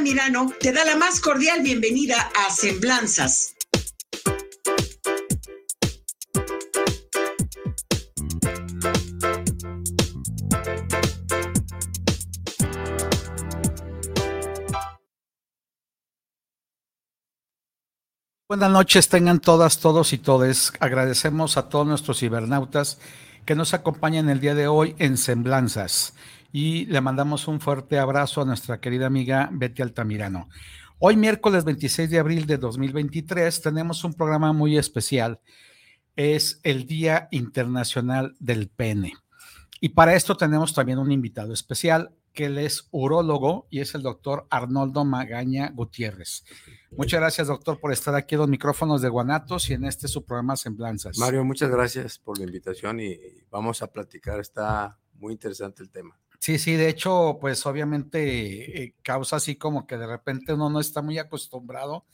Altamirano te da la más cordial bienvenida a Semblanzas. Buenas noches, tengan todas, todos y todes. Agradecemos a todos nuestros cibernautas que nos acompañan el día de hoy en Semblanzas y le mandamos un fuerte abrazo a nuestra querida amiga Betty Altamirano. Hoy miércoles 26 de abril de 2023 tenemos un programa muy especial. Es el Día Internacional del Pene. Y para esto tenemos también un invitado especial, que él es urólogo y es el doctor Arnoldo Magaña Gutiérrez. Muchas gracias, doctor, por estar aquí en los micrófonos de Guanatos y en este su programa Semblanzas. Mario, muchas gracias por la invitación y vamos a platicar. Está muy interesante el tema. Sí, sí, de hecho, pues obviamente eh, causa así como que de repente uno no está muy acostumbrado.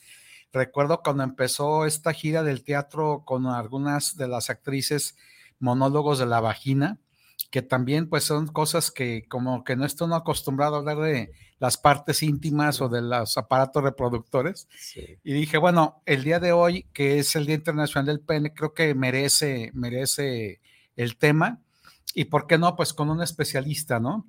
Recuerdo cuando empezó esta gira del teatro con algunas de las actrices monólogos de la vagina, que también pues son cosas que como que no estoy acostumbrado a hablar de las partes íntimas o de los aparatos reproductores. Y dije, bueno, el día de hoy, que es el Día Internacional del Pene, creo que merece, merece el tema y por qué no, pues con un especialista, ¿no?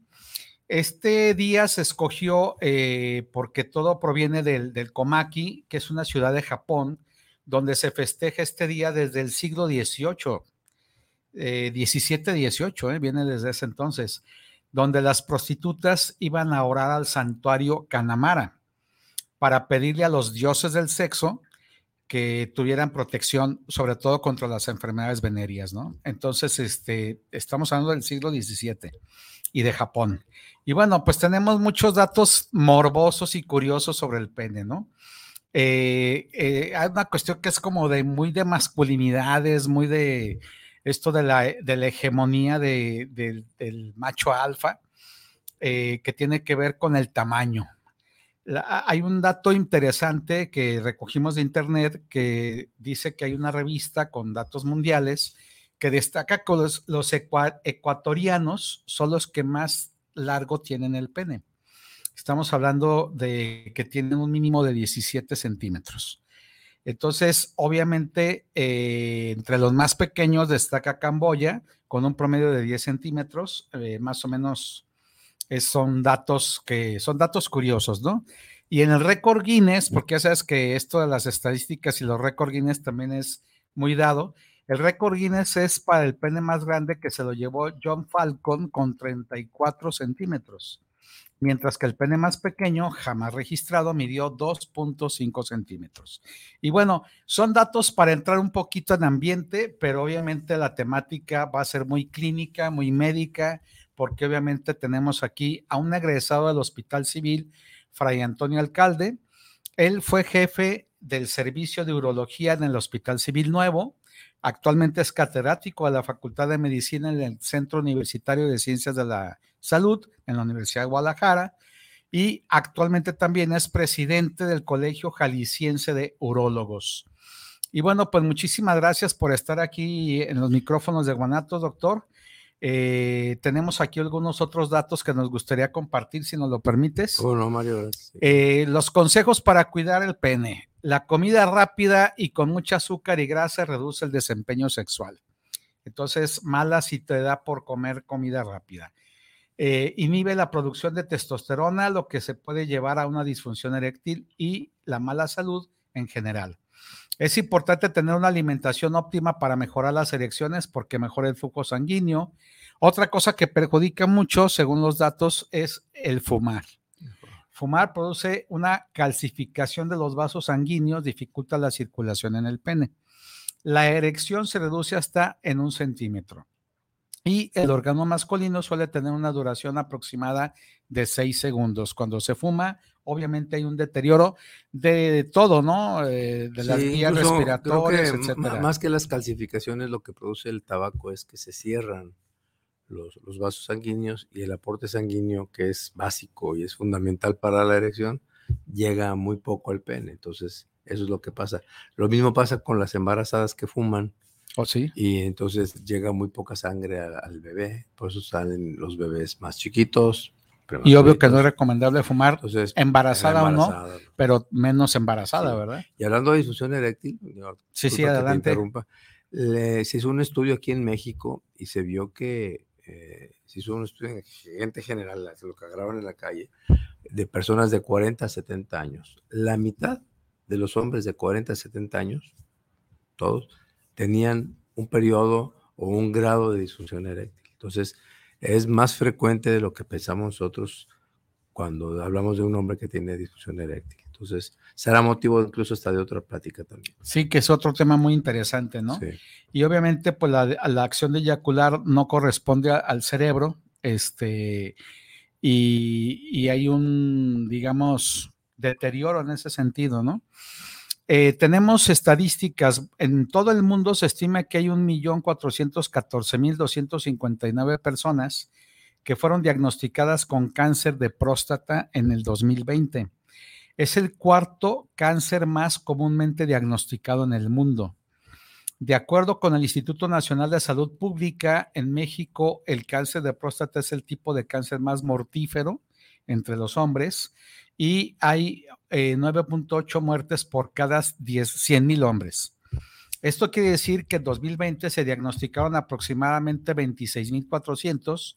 Este día se escogió eh, porque todo proviene del, del, Komaki, que es una ciudad de Japón, donde se festeja este día desde el siglo XVIII, eh, 17-18, eh, viene desde ese entonces, donde las prostitutas iban a orar al santuario Kanamara para pedirle a los dioses del sexo que tuvieran protección, sobre todo contra las enfermedades venéreas, ¿no? Entonces, este, estamos hablando del siglo XVII y de Japón. Y bueno, pues tenemos muchos datos morbosos y curiosos sobre el pene, ¿no? Eh, eh, hay una cuestión que es como de muy de masculinidades, muy de esto de la, hegemonía de, del macho alfa, eh, que tiene que ver con el tamaño, hay un dato interesante que recogimos de internet que dice que hay una revista con datos mundiales que destaca que los, ecuatorianos son los que más largo tienen el pene. Estamos hablando de que tienen un mínimo de 17 centímetros. Entonces, obviamente, eh, entre los más pequeños destaca Camboya con un promedio de 10 centímetros, eh, más o menos son datos que son datos curiosos, ¿no? Y en el récord Guinness, porque ya sabes que esto de las estadísticas y los récord Guinness también es muy dado, el récord Guinness es para el pene más grande que se lo llevó John Falcon con 34 centímetros, mientras que el pene más pequeño, jamás registrado, midió 2.5 centímetros. Y bueno, son datos para entrar un poquito en ambiente, pero obviamente la temática va a ser muy clínica, muy médica, porque obviamente tenemos aquí a un egresado del Hospital Civil, Fray Antonio Alcalde. Él fue jefe del servicio de urología en el Hospital Civil Nuevo. Actualmente es catedrático de la Facultad de Medicina en el Centro Universitario de Ciencias de la Salud en la Universidad de Guadalajara y actualmente también es presidente del Colegio Jalisciense de Urólogos. Y bueno, pues muchísimas gracias por estar aquí en los micrófonos de Guanatos, doctor. Eh, tenemos aquí algunos otros datos que nos gustaría compartir, si nos lo permites. Bueno, Mario. Eh, los consejos para cuidar el pene. La comida rápida y con mucha azúcar y grasa reduce el desempeño sexual. Entonces, mala si te da por comer comida rápida. Eh, inhibe la producción de testosterona, lo que se puede llevar a una disfunción eréctil y la mala salud en general. Es importante tener una alimentación óptima para mejorar las erecciones porque mejora el flujo sanguíneo. Otra cosa que perjudica mucho, según los datos, es el fumar. Fumar produce una calcificación de los vasos sanguíneos, dificulta la circulación en el pene. La erección se reduce hasta en un centímetro. Y el órgano masculino suele tener una duración aproximada de seis segundos. Cuando se fuma, obviamente hay un deterioro de todo, ¿no? Eh, de las vías respiratorias, etcétera. Más que las calcificaciones, lo que produce el tabaco es que se cierran los, los, vasos sanguíneos y el aporte sanguíneo, que es básico y es fundamental para la erección, llega muy poco al pene. Entonces, eso es lo que pasa. Lo mismo pasa con las embarazadas que fuman ¿Oh, sí? Y entonces llega muy poca sangre al, bebé, por eso salen los bebés más chiquitos. Y obvio que no es recomendable fumar embarazada, o no, pero menos embarazada, ¿verdad? Y hablando de disfunción eréctil, sí, sí, adelante. se hizo un estudio aquí en México y se vio que eh, se hizo un estudio en gente general, lo que agarraron en la calle, de personas de 40 a 70 años. La mitad de los hombres de 40 a 70 años, todos, tenían un periodo o un grado de disfunción eréctil. Entonces, es más frecuente de lo que pensamos nosotros cuando hablamos de un hombre que tiene disfunción eréctil. Entonces, será motivo incluso hasta de otra plática también. Sí, que es otro tema muy interesante, ¿no? Sí. Y obviamente, pues la, la acción de eyacular no corresponde al cerebro, este, y, y hay un, digamos, deterioro en ese sentido, ¿no? Eh, tenemos estadísticas, en todo el mundo se estima que hay 1.414.259 personas que fueron diagnosticadas con cáncer de próstata en el 2020. Es el cuarto cáncer más comúnmente diagnosticado en el mundo. De acuerdo con el Instituto Nacional de Salud Pública, en México el cáncer de próstata es el tipo de cáncer más mortífero entre los hombres y hay 9.8 eh, muertes por cada 100 mil hombres. Esto quiere decir que en 2020 se diagnosticaron aproximadamente 26.400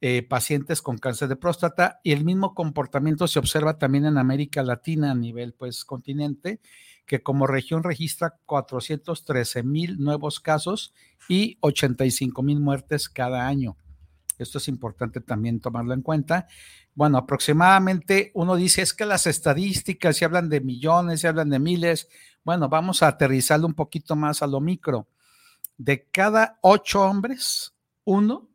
eh, pacientes con cáncer de próstata y el mismo comportamiento se observa también en América Latina a nivel pues continente, que como región registra 413 mil nuevos casos y 85 mil muertes cada año. Esto es importante también tomarlo en cuenta. Bueno, aproximadamente uno dice, es que las estadísticas se hablan de millones, se hablan de miles. Bueno, vamos a aterrizarlo un poquito más a lo micro. De cada ocho hombres, uno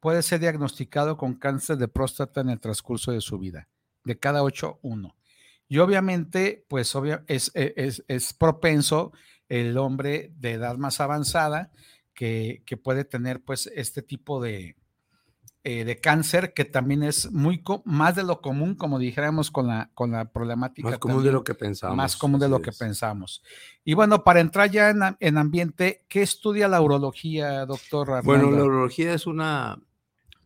puede ser diagnosticado con cáncer de próstata en el transcurso de su vida. De cada ocho, uno. Y obviamente, pues es, es, es propenso el hombre de edad más avanzada que, que puede tener pues este tipo de, eh, de cáncer, que también es muy más de lo común, como dijéramos con la, con la problemática. Más común de lo que pensamos. Más común de lo que pensamos. Y bueno, para entrar ya en, ambiente, ¿qué estudia la urología, doctor? Bueno, la urología es una,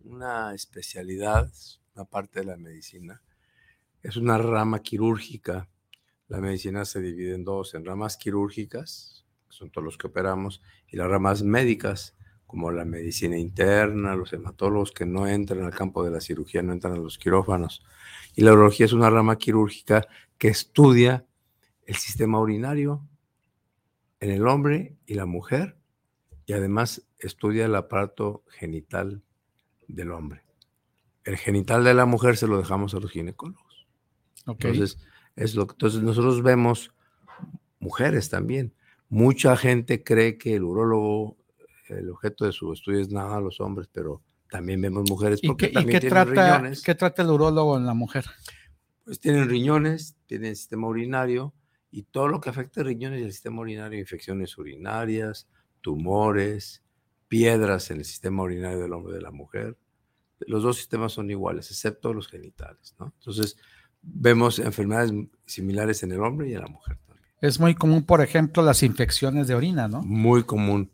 una especialidad, una parte de la medicina. Es una rama quirúrgica. La medicina se divide en dos, en ramas quirúrgicas, que son todos los que operamos, y las ramas médicas, como la medicina interna, los hematólogos que no entran al campo de la cirugía, no entran a los quirófanos. Y la urología es una rama quirúrgica que estudia el sistema urinario en el hombre y la mujer y además estudia el aparato genital del hombre. El genital de la mujer se lo dejamos a los ginecólogos. Entonces, es lo, entonces nosotros vemos mujeres también. Mucha gente cree que el urólogo el objeto de su estudio es nada a los hombres, pero también vemos mujeres porque también qué trata, riñones. ¿Qué trata el urólogo en la mujer? Pues tienen riñones, tienen sistema urinario y todo lo que afecta a riñones y el sistema urinario, infecciones urinarias, tumores, piedras en el sistema urinario del hombre y de la mujer. Los dos sistemas son iguales, excepto los genitales, ¿no? Entonces, vemos enfermedades similares en el hombre y en la mujer también. Es muy común, por ejemplo, las infecciones de orina, ¿no? Muy común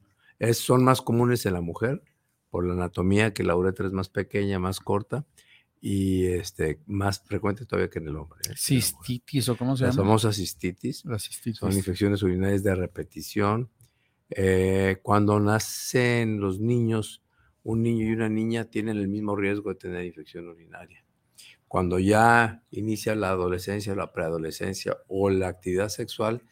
son más comunes en la mujer por la anatomía, que la uretra es más pequeña, más corta y este, más frecuente todavía que en el hombre. ¿eh? Cistitis o cómo se llama? La famosa cistitis. Son infecciones urinarias de repetición. Eh, cuando nacen los niños, un niño y una niña tienen el mismo riesgo de tener infección urinaria. Cuando ya inicia la adolescencia, la preadolescencia o la actividad sexual,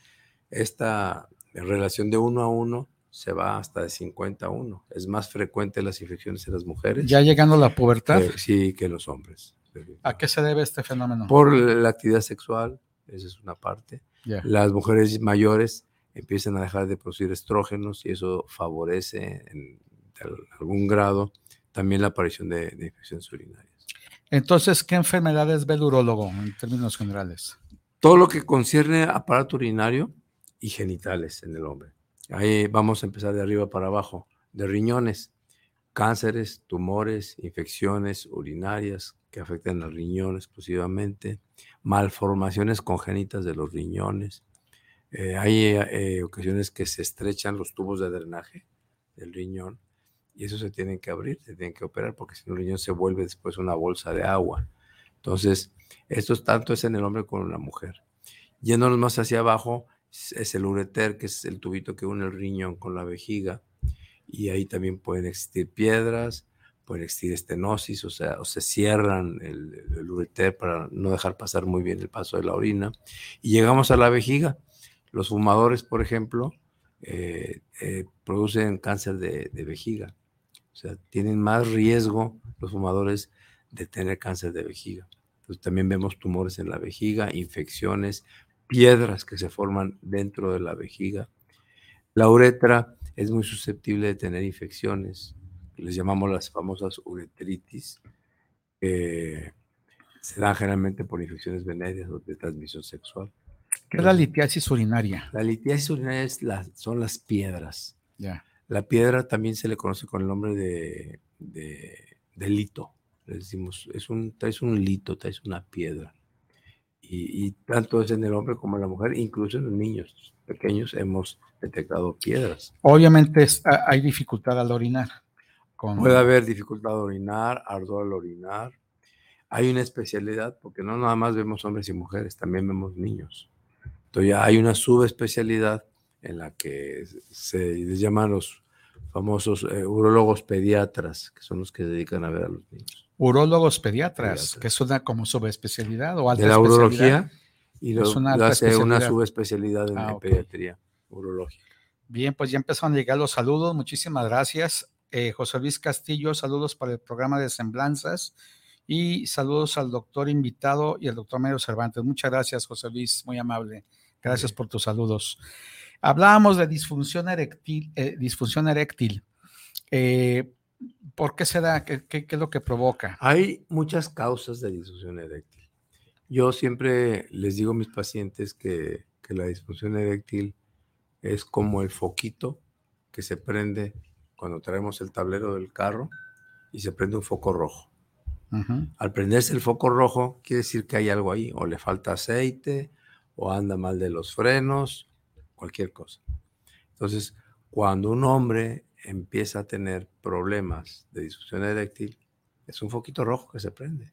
esta relación de uno a uno se va hasta de 50 a 1. Es más frecuente las infecciones en las mujeres. Ya llegando a la pubertad. sí, que en los hombres. ¿A qué se debe este fenómeno? Por la actividad sexual, esa es una parte. Las mujeres mayores empiezan a dejar de producir estrógenos y eso favorece en algún grado también la aparición de, de infecciones urinarias. Entonces, ¿qué enfermedades ve el urólogo en términos generales? Todo lo que concierne aparato urinario y genitales en el hombre. Ahí vamos a empezar de arriba para abajo. De riñones, cánceres, tumores, infecciones urinarias que afectan al riñón exclusivamente, malformaciones congénitas de los riñones. Eh, hay eh, ocasiones que se estrechan los tubos de drenaje del riñón y eso se tienen que abrir, se tienen que operar porque si no el riñón se vuelve después una bolsa de agua. Entonces, esto es tanto es en el hombre como en la mujer. Yéndonos más hacia abajo, es el ureter, que es el tubito que une el riñón con la vejiga, y ahí también pueden existir piedras, pueden existir estenosis, o sea, o se cierran el, el, ureter para no dejar pasar muy bien el paso de la orina. Y llegamos a la vejiga. Los fumadores, por ejemplo, eh, eh, producen cáncer de, vejiga. O sea, tienen más riesgo los fumadores de tener cáncer de vejiga. Entonces, también vemos tumores en la vejiga, infecciones, piedras que se forman dentro de la vejiga. La uretra es muy susceptible de tener infecciones, les llamamos las famosas uretritis, que se dan generalmente por infecciones venéreas o de transmisión sexual. ¿Qué es la litiasis urinaria? La litiasis urinaria son las piedras. La piedra también se le conoce con el nombre de, de, lito. Le decimos, es un, traes un lito, traes una piedra y, tanto es en el hombre como en la mujer, incluso en los niños pequeños hemos detectado piedras. Obviamente hay dificultad al orinar. Puede haber dificultad al orinar, ardor al orinar. Hay una especialidad, porque no nada más vemos hombres y mujeres, también vemos niños. Entonces ya hay una subespecialidad en la que se les llaman los famosos eh, urologos pediatras, que son los que se dedican a ver a los niños urólogos pediatras, que es una como subespecialidad o alta De la urología y lo, una, hace una subespecialidad en, ah, pediatría urológica. Bien, pues ya empezaron a llegar los saludos. Muchísimas gracias. Eh, José Luis Castillo, saludos para el programa de Semblanzas y saludos al doctor invitado y al doctor Mario Cervantes. Muchas gracias, José Luis, muy amable. Gracias por tus saludos. Hablábamos de disfunción eréctil. Eh, disfunción eréctil. Eh, ¿Por qué se da? ¿Qué, es lo que provoca? Hay muchas causas de disfunción eréctil. Yo siempre les digo a mis pacientes que, la disfunción eréctil es como el foquito que se prende cuando traemos el tablero del carro y se prende un foco rojo. Al prenderse el foco rojo, quiere decir que hay algo ahí, o le falta aceite, o anda mal de los frenos, cualquier cosa. Entonces, cuando un hombre empieza a tener problemas de disfunción eréctil, es un foquito rojo que se prende.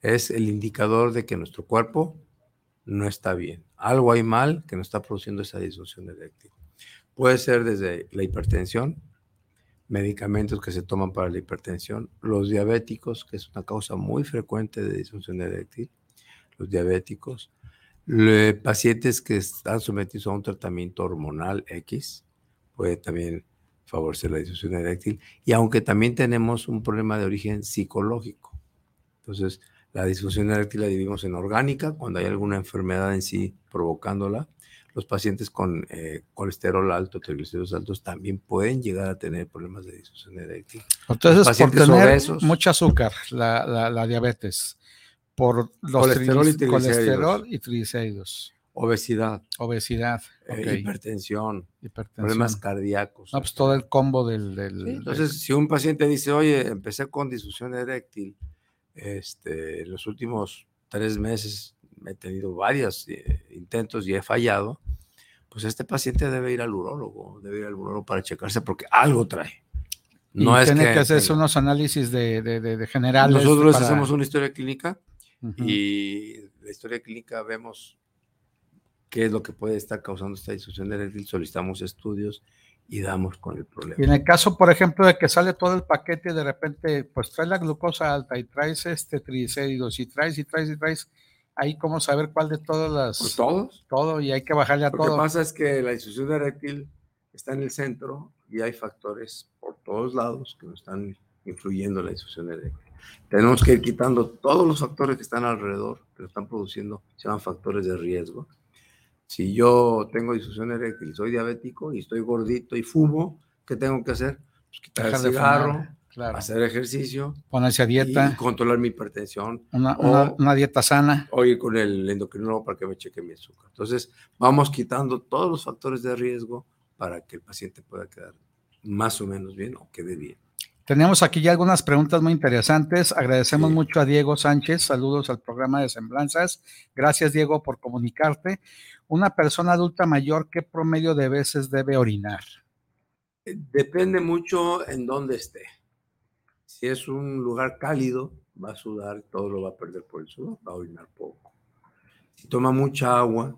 Es el indicador de que nuestro cuerpo no está bien. Algo hay mal que no está produciendo esa disfunción eréctil. Puede ser desde la hipertensión, medicamentos que se toman para la hipertensión, los diabéticos, que es una causa muy frecuente de disfunción eréctil, los diabéticos, pacientes que están sometidos a un tratamiento hormonal X, puede también favorecer la disfunción eréctil. Y aunque también tenemos un problema de origen psicológico. Entonces, la disfunción eréctil la dividimos en orgánica, cuando hay alguna enfermedad en sí provocándola. Los pacientes con eh, colesterol alto, triglicéridos altos, también pueden llegar a tener problemas de disfunción eréctil. Entonces, por tener mucho azúcar, la, la, diabetes, por los colesterol, y colesterol y triglicéridos. Obesidad. Obesidad. Eh, hipertensión, Problemas cardíacos. No, pues todo el combo del. entonces, si un paciente dice, oye, empecé con disfunción eréctil, este, en los últimos tres meses he tenido varios eh, intentos y he fallado, pues este paciente debe ir al urólogo, debe ir al urólogo para checarse porque algo trae. No es tiene que, hacerse unos análisis de, de, generales. Nosotros hacemos una historia clínica y la historia clínica vemos qué es lo que puede estar causando esta disfunción eréctil, solicitamos estudios y damos con el problema. Y en el caso, por ejemplo, de que sale todo el paquete y de repente, pues traes la glucosa alta y traes este triglicéridos y traes y traes y traes, Ahí cómo saber cuál de todas las... Pues todos. Todo, y hay que bajarle a Lo todo. que pasa es que la disfunción eréctil está en el centro y hay factores por todos lados que nos están influyendo en la disfunción eréctil. Tenemos que ir quitando todos los factores que están alrededor, que lo están produciendo, se llaman factores de riesgo. Si yo tengo disfunción eréctil y soy diabético y estoy gordito y fumo, ¿qué tengo que hacer? Pues quitar Dejar el de cigarro, fumar, claro. hacer ejercicio Ponerse a dieta, y controlar mi hipertensión una, o- una- una dieta sana. o ir con el endocrinólogo para que me cheque mi azúcar. Entonces, vamos quitando todos los factores de riesgo para que el paciente pueda quedar más o menos bien o quede bien. Tenemos aquí ya algunas preguntas muy interesantes. Agradecemos Sí. mucho a Diego Sánchez. Saludos al programa de Semblanzas. Gracias, Diego, por comunicarte. Una persona adulta mayor, ¿qué promedio de veces debe orinar? Depende mucho en dónde esté. Si es un lugar cálido, va a sudar, todo lo va a perder por el sudor, va a orinar poco. Si toma mucha agua,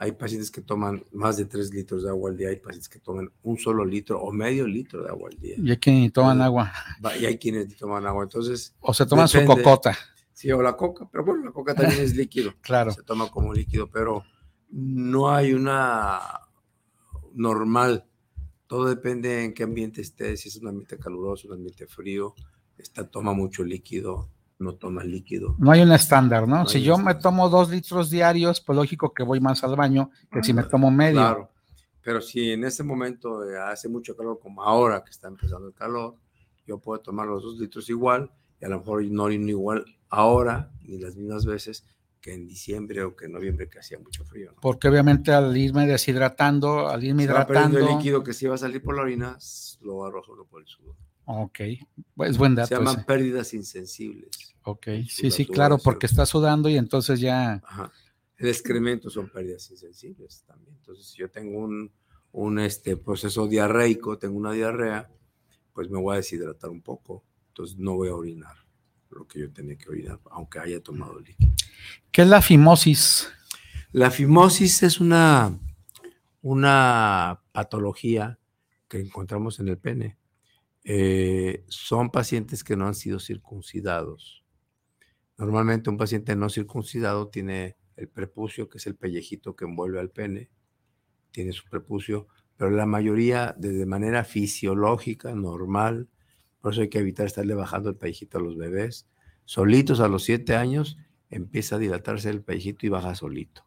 hay pacientes que toman más de 3 litros de agua al día, hay pacientes que toman un solo litro o medio litro de agua al día. Y hay quien ni toman agua Y hay quienes toman agua. Entonces, o se toman su cocota. sí, o la coca, pero bueno, la coca también es líquido. Claro. se toma como líquido, pero no hay una normal. Todo depende en qué ambiente esté, si es un ambiente caluroso, un ambiente frío, está, toma mucho líquido, no toma líquido. No hay un estándar, ¿no? No si yo me tomo dos litros diarios, pues lógico que voy más al baño que si me tomo medio. Claro, pero si en ese momento eh, hace mucho calor, como ahora que está empezando el calor, yo puedo tomar los dos litros igual y a lo mejor no orino igual ahora ni las mismas veces que en diciembre o que en noviembre que hacía mucho frío. ¿no? Porque obviamente al irme deshidratando, al irme Se hidratando. el líquido que si va a salir por la orina, lo arrojo por el sudor. Ok, pues buen dato. Se llaman ese. pérdidas insensibles. Ok, sí, sí, claro, porque está sudando y entonces ya. Ajá. El excremento son pérdidas insensibles también. Entonces, si yo tengo un, un este, proceso diarreico, tengo una diarrea, pues me voy a deshidratar un poco. Entonces, no voy a orinar lo que yo tenía que orinar, aunque haya tomado líquido. ¿Qué es la fimosis? La fimosis es una, una patología que encontramos en el pene. Eh, son pacientes que no han sido circuncidados. Normalmente un paciente no circuncidado tiene el prepucio, que es el pellejito que envuelve al pene, tiene su prepucio, pero la mayoría de manera fisiológica, normal, por eso hay que evitar estarle bajando el pellejito a los bebés. Solitos a los siete años empieza a dilatarse el pellejito y baja solito.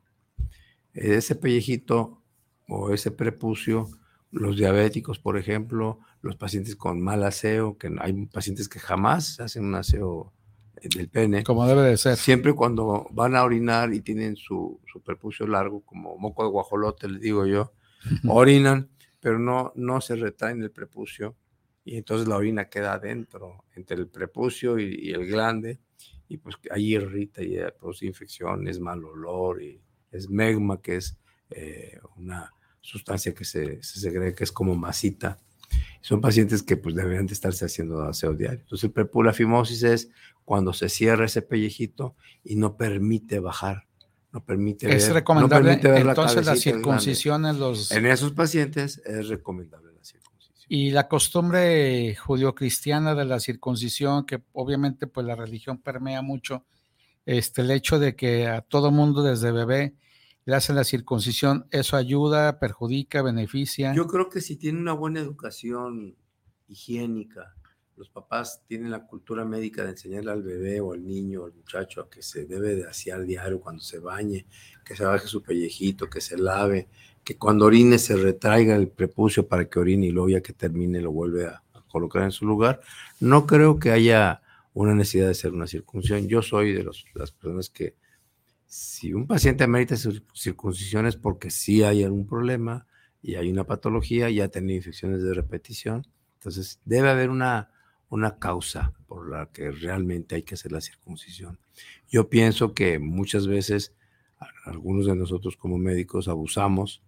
Ese pellejito o ese prepucio, los diabéticos, por ejemplo, los pacientes con mal aseo, que hay pacientes que jamás hacen un aseo eh, del pene, Como debe de ser. siempre cuando van a orinar y tienen su, su prepucio largo, como moco de guajolote, les digo yo, orinan, pero no, no se retraen el prepucio y entonces la orina queda adentro, entre el prepucio y, y el glande, y pues ahí irrita y eh, produce infecciones, mal olor, y es megma, que es eh, una sustancia que se, se segrega, que es como masita. Son pacientes que pues deberían de estarse haciendo aseo diario. Entonces el prepu- la fimosis es cuando se cierra ese pellejito y no permite bajar, no permite Es ver- no recomendable permite ver la entonces la circuncisión en los... En esos pacientes es recomendable la circuncisión. Y la costumbre judio-cristiana de la circuncisión, que obviamente pues la religión permea mucho, este, el hecho de que a todo mundo desde bebé le hacen la circuncisión, ¿eso ayuda, perjudica, beneficia? Yo creo que si tiene una buena educación higiénica, los papás tienen la cultura médica de enseñarle al bebé o al niño o al muchacho a que se debe de asear diario cuando se bañe, que se baje su pellejito, que se lave, que cuando orine se retraiga el prepucio para que orine y luego ya que termine lo vuelve a, a colocar en su lugar. No creo que haya una necesidad de hacer una circuncisión. Yo soy de los- las personas que si un paciente amerita cir- circuncisión es porque sí hay algún problema y hay una patología, ya ha tenido infecciones de repetición, entonces debe haber una, una causa por la que realmente hay que hacer la circuncisión. Yo pienso que muchas veces algunos de nosotros como médicos abusamos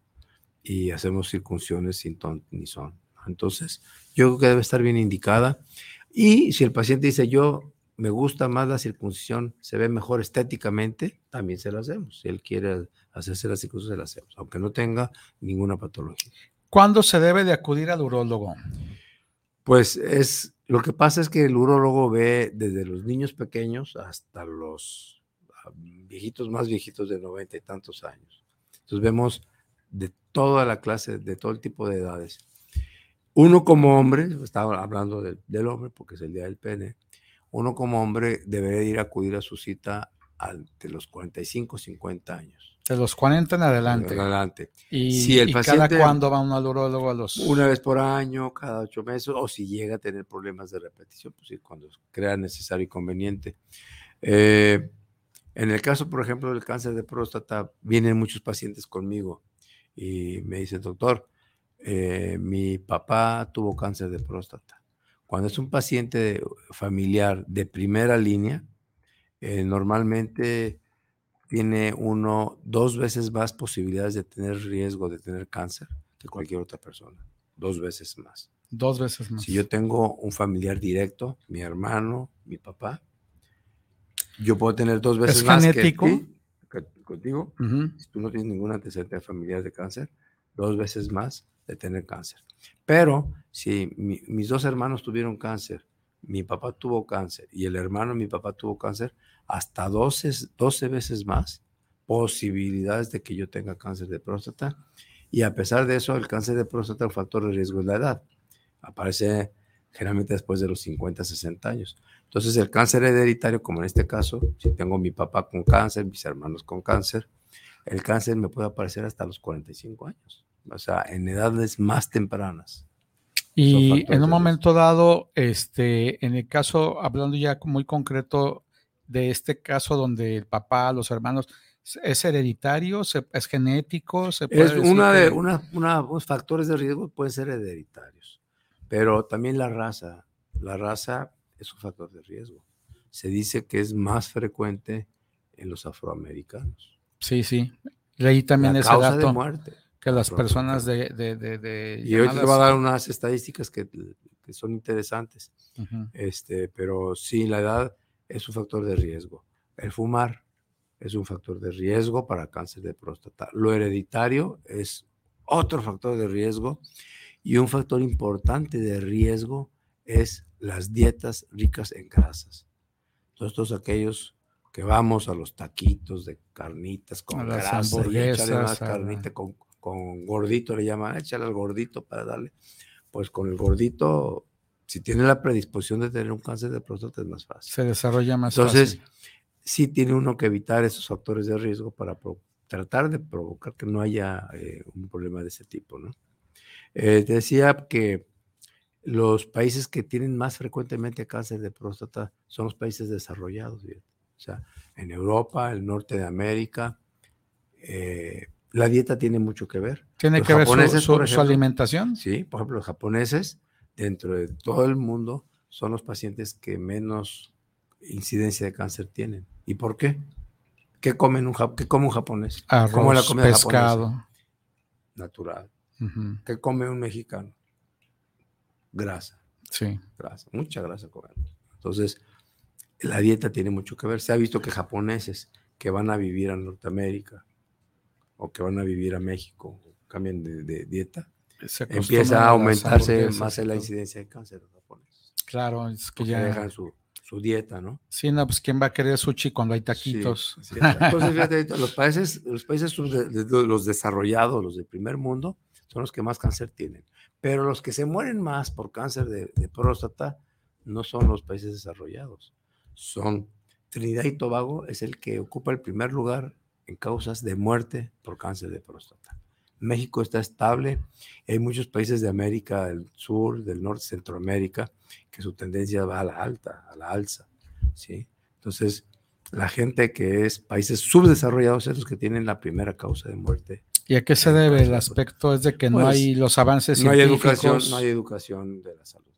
y hacemos circunciones sin ton ni son. Entonces, yo creo que debe estar bien indicada. Y si el paciente dice, yo me gusta más la circuncisión, se ve mejor estéticamente, también se la hacemos. Si él quiere hacerse la circuncisión, se la hacemos, aunque no tenga ninguna patología. ¿Cuándo se debe de acudir al urólogo? Pues es, lo que pasa es que el urólogo ve desde los niños pequeños hasta los ah, viejitos más viejitos de noventa y tantos años. Entonces vemos de toda la clase, de todo el tipo de edades. Uno como hombre, estaba hablando del hombre porque es el día del pene, uno como hombre debe ir a acudir a su cita de los 45, 50 años. De los 40 en adelante. En adelante. Y, si el paciente, cada cuándo va un urólogo a los... Una vez por año, cada ocho meses, o si llega a tener problemas de repetición, pues sí, cuando crea necesario y conveniente. Eh, en el caso, por ejemplo, del cáncer de próstata, vienen muchos pacientes conmigo y me dicen, doctor, eh, mi papá tuvo cáncer de próstata. Cuando es un paciente familiar de primera línea, eh, normalmente tiene uno dos veces más posibilidades de tener riesgo de tener cáncer que cualquier otra persona. Dos veces más. Dos veces más. Si yo tengo un familiar directo, mi hermano, mi papá, yo puedo tener dos veces más genético? que, contigo. Si tú no tienes ningún antecedente familiar de cáncer, dos veces más de tener cáncer. Pero si mis dos hermanos tuvieron cáncer, mi papá tuvo cáncer y el hermano de mi papá tuvo cáncer, hasta 12, 12 veces más posibilidades de que yo tenga cáncer de próstata. Y a pesar de eso, el cáncer de próstata, el factor de riesgo es la edad. Aparece generalmente después de los 50, 60 años. Entonces, el cáncer hereditario, como en este caso, si tengo mi papá con cáncer, mis hermanos con cáncer, el cáncer me puede aparecer hasta los 45 años, o sea, en edades más tempranas. Y en un momento dado, este, en el caso, hablando ya muy concreto de este caso donde el papá, los hermanos, ¿es hereditario? ¿Es genético? ¿Se es una de una, unos factores de riesgo pueden ser hereditarios, pero también la raza. La raza es un factor de riesgo. Se dice que es más frecuente en los afroamericanos. Sí, sí. Leí también ese dato. de muerte. Que las personas de... de, de, y hoy te voy a dar unas estadísticas que, que son interesantes. este, pero sí, la edad es un factor de riesgo. El fumar es un factor de riesgo para cáncer de próstata. Lo hereditario es otro factor de riesgo y un factor importante de riesgo es las dietas ricas en grasas. Entonces, todos aquellos que vamos a los taquitos de carnitas con grasa y echarle más carnita con, con, gordito, le llaman, échale al gordito para darle. Pues con el gordito, si tiene la predisposición de tener un cáncer de próstata, es más fácil. Se desarrolla más Entonces, sí tiene uno que evitar esos factores de riesgo para tratar de provocar que no haya eh, un problema de ese tipo, ¿no? Eh, decía que los países que tienen más frecuentemente cáncer de próstata son los países desarrollados. O sea, en Europa, el norte de América, eh, la dieta tiene mucho que ver. ¿Tiene que ver su, su, alimentación? Sí, por ejemplo, los japoneses, dentro de todo el mundo, son los pacientes que menos incidencia de cáncer tienen. ¿Y por qué? ¿Qué, comen un, qué come un japonés? Arroz, la comida pescado. Natural. ¿Qué come un mexicano? grasa. Sí. Grasa, mucha grasa comemos. Entonces, la dieta tiene mucho que ver. Se ha visto que japoneses que van a vivir a Norteamérica o que van a vivir a México cambian de, dieta, empieza a aumentarse más la incidencia de cáncer en japoneses. Claro, es que ya dejan su, dieta, ¿no? Sí, no, pues quién va a querer sushi cuando hay taquitos. Entonces, fíjate, los países, los países los desarrollados, los del primer mundo, son los que más cáncer tienen. Pero los que se mueren más por cáncer de, próstata no son los países desarrollados, son Trinidad y Tobago es el que ocupa el primer lugar en causas de muerte por cáncer de próstata. México está estable. Hay muchos países de América del Sur, del Norte, Centroamérica, que su tendencia va a la alta, a la alza. ¿sí? Entonces, la gente que es países subdesarrollados son los que tienen la primera causa de muerte ¿Y a qué se debe el aspecto? Es de que no pues, hay los avances no Hay educación, no hay educación de la salud.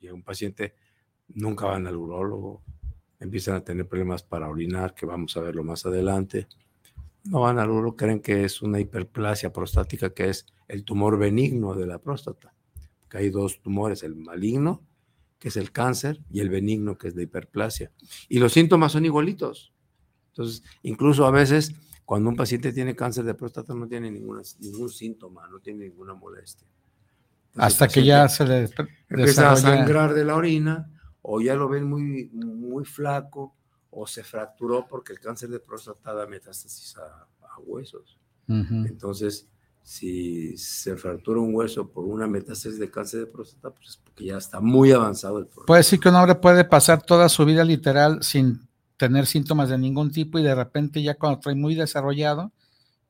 Y un paciente nunca va al urólogo, empiezan a tener problemas para orinar, que vamos a verlo más adelante. No van al urólogo, creen que es una hiperplasia prostática, que es el tumor benigno de la próstata. Que hay dos tumores, el maligno, que es el cáncer, y el benigno, que es la hiperplasia. Y los síntomas son igualitos. Entonces, incluso a veces cuando un paciente tiene cáncer de próstata no tiene ninguna, ningún síntoma, no tiene ninguna molestia. Hasta que ya se le empieza a sangrar de la orina o ya lo ven muy, muy flaco o se fracturó porque el cáncer de próstata da metástasis a, a huesos. Entonces, si se fractura un hueso por una metástasis de cáncer de próstata, pues es porque ya está muy avanzado el problema. Puede decir que un hombre puede pasar toda su vida literal sin tener síntomas de ningún tipo y de repente ya cuando trae muy desarrollado,